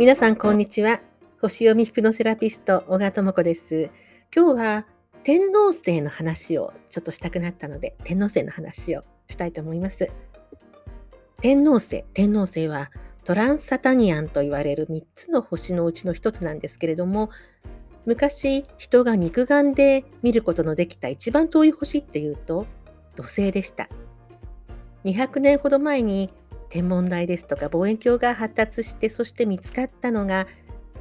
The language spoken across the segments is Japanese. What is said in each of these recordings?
皆さんこんにちは。星読みヒプノセラピスト小川智子です。今日は天皇星の話をちょっとしたくなったので天皇星の話をしたいと思います。天皇星天皇星はトランサタニアンと言われる3つの星のうちの1つなんですけれども昔人が肉眼で見ることのできた一番遠い星っていうと土星でした。200年ほど前に天文台ですとか望遠鏡が発達してそして見つかったのが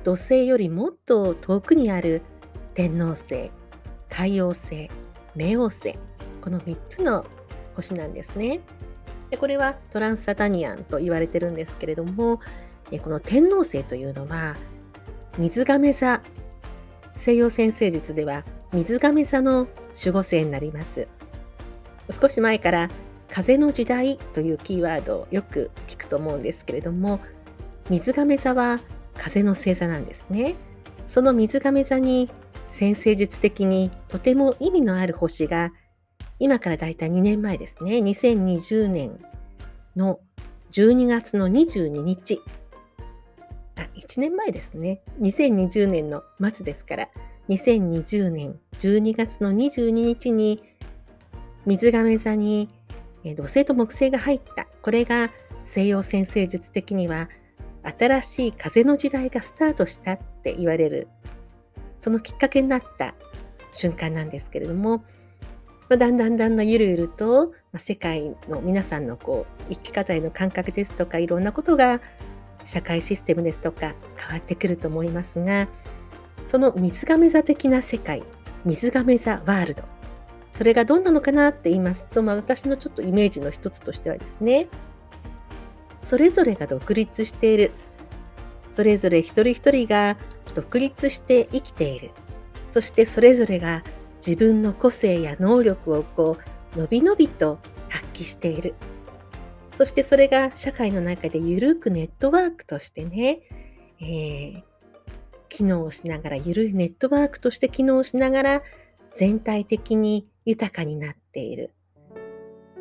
土星よりもっと遠くにある天王星海王星冥王星この3つの星なんですね。でこれはトランスサタニアンと言われてるんですけれどもこの天王星というのは水亀座西洋占星術では水亀座の守護星になります。少し前から風の時代というキーワードをよく聞くと思うんですけれども水亀座は風の星座なんですね。その水亀座に先生術的にとても意味のある星が今からだいたい2年前ですね。2020年の12月の22日。あ1年前ですね。2020年の末ですから2020年12月の22日に水亀座にえ土星と木星が入った。これが西洋占星術的には新しい風の時代がスタートしたって言われるそのきっかけになった瞬間なんですけれども、まあ、だんだんだんだんゆるゆると、まあ、世界の皆さんのこう生き方への感覚ですとかいろんなことが社会システムですとか変わってくると思いますがその水亀座的な世界水亀座ワールドそれがどんなのかなって言いますと、まあ、私のちょっとイメージの一つとしてはですねそれぞれが独立している。それぞれ一人一人が独立して生きている。そしてそれぞれが自分の個性や能力をこうのびのびと発揮している。そしてそれが社会の中でゆるくネットワークとしてね、えー、機能しながらゆるいネットワークとして機能しながら全体的に豊かになっている。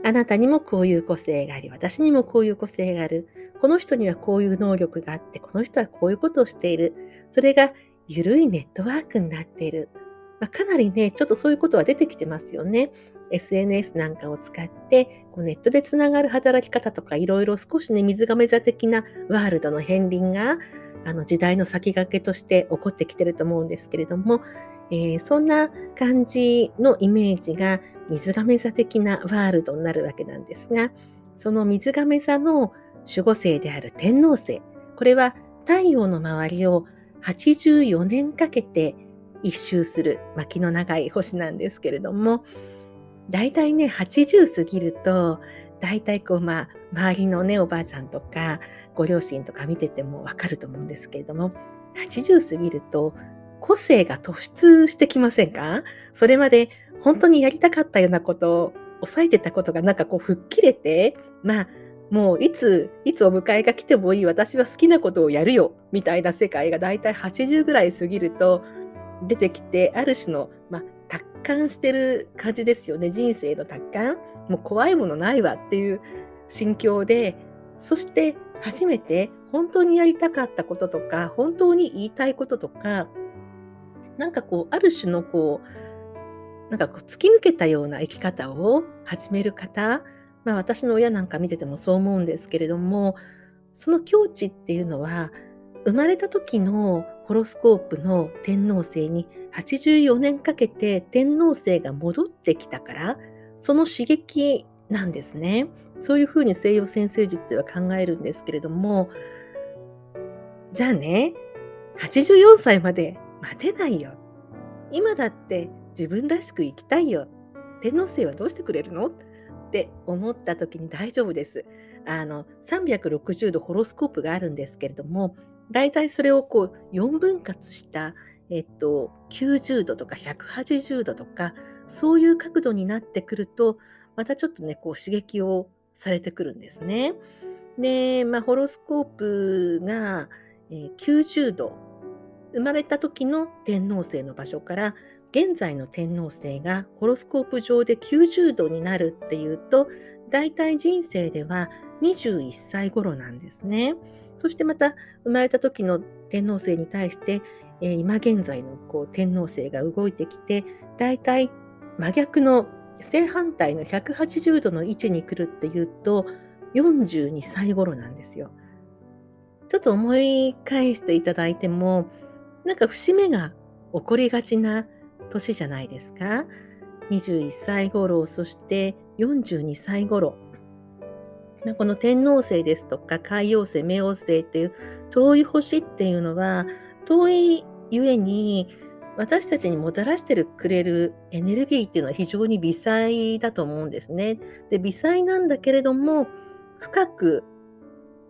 あなたにもこういう個性があり、私にもこういう個性がある。この人にはこういう能力があって、この人はこういうことをしている。それが緩いネットワークになっている。まあ、かなりね、ちょっとそういうことは出てきてますよね。SNS なんかを使ってこうネットでつながる働き方とかいろいろ少しね水亀座的なワールドの片鱗があの時代の先駆けとして起こってきてると思うんですけれどもえー、そんな感じのイメージが水亀座的なワールドになるわけなんですがその水亀座の守護星である天王星これは太陽の周りを84年かけて一周する巻きの長い星なんですけれどもだいたいね80過ぎるとだいたいこうまあ周りのねおばあちゃんとかご両親とか見ててもわかると思うんですけれども80過ぎると個性が突出してきませんか？それまで本当にやりたかったようなことを抑えてたことがなんかこう吹っ切れて、まあもういつ、いつお迎えが来てもいい私は好きなことをやるよみたいな世界がだいたい80ぐらい過ぎると出てきて、ある種の、まあ、達観してる感じですよね。人生の達観。もう怖いものないわっていう心境で、そして初めて本当にやりたかったこととか、本当に言いたいこととか、なんかこうある種のこうなんかこう突き抜けたような生き方を始める方、まあ、私の親なんか見ててもそう思うんですけれどもその境地っていうのは生まれた時のホロスコープの天王星に84年かけて天王星が戻ってきたからその刺激なんですね。そういうふうに西洋占星術では考えるんですけれどもじゃあね84歳まで待てないよ。今だって自分らしく生きたいよ。天皇星はどうしてくれるの？って思った時に大丈夫です。あの360度ホロスコープがあるんですけれども、だいたいそれをこう4分割した、えっと、90度とか180度とか、そういう角度になってくると、またちょっとね、こう刺激をされてくるんですね。で、まあ、ホロスコープが、90度生まれた時の天王星の場所から現在の天王星がホロスコープ上で90度になるっていうと大体人生では21歳頃なんですね。そしてまた生まれた時の天皇星に対して、えー、今現在のこう天皇星が動いてきて、だいたい真逆の正反対の180度の位置に来るっていうと、42歳頃なんですよ。ちょっと思い返していただいても、なんか節目が起こりがちな年じゃないですか。21歳頃、そして42歳頃。この天王星ですとか海王星、冥王星っていう遠い星っていうのは遠いゆえに私たちにもたらしてくれるエネルギーっていうのは非常に微細だと思うんですね。で微細なんだけれども深く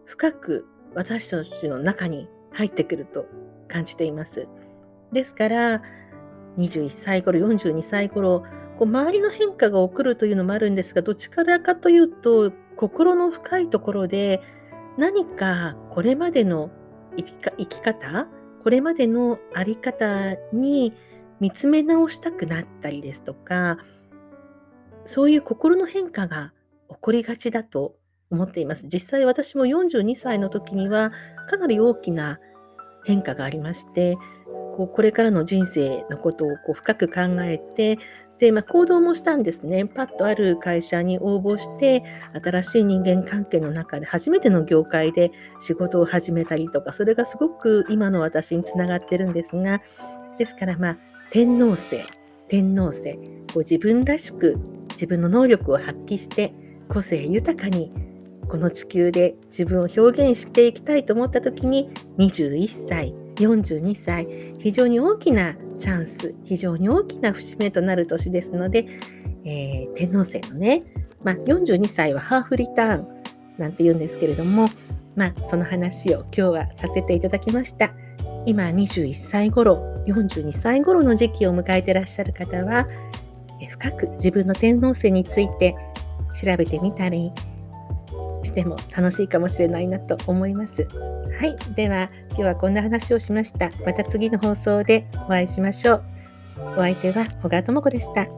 深く私たちの中に入ってくると感じています。ですから21歳頃42歳頃こう周りの変化が起こるというのもあるんですがどっちからかというと心の深いところで何かこれまでの生き生き方これまでの在り方に見つめ直したくなったりですとかそういう心の変化が起こりがちだと思っています。実際私も42歳の時にはかなり大きな変化がありましてこうこれからの人生のことをこう深く考えてで、まあ、行動もしたんですね。パッとある会社に応募して、新しい人間関係の中で初めての業界で仕事を始めたりとか、それがすごく今の私につながってるんですが、ですから、まあ、天皇星、天皇星、こう自分らしく自分の能力を発揮して、個性豊かにこの地球で自分を表現していきたいと思った時に21歳42歳非常に大きなチャンス非常に大きな節目となる年ですので、えー、天皇星のね、まあ、42歳はハーフリターンなんて言うんですけれども、まあ、その話を今日はさせていただきました。今21歳頃42歳頃の時期を迎えてらっしゃる方は深く自分の天皇星について調べてみたりしても楽しいかもしれないなと思います。はい。では、今日はこんな話をしました。また次の放送でお会いしましょう。お相手は小川智子でした。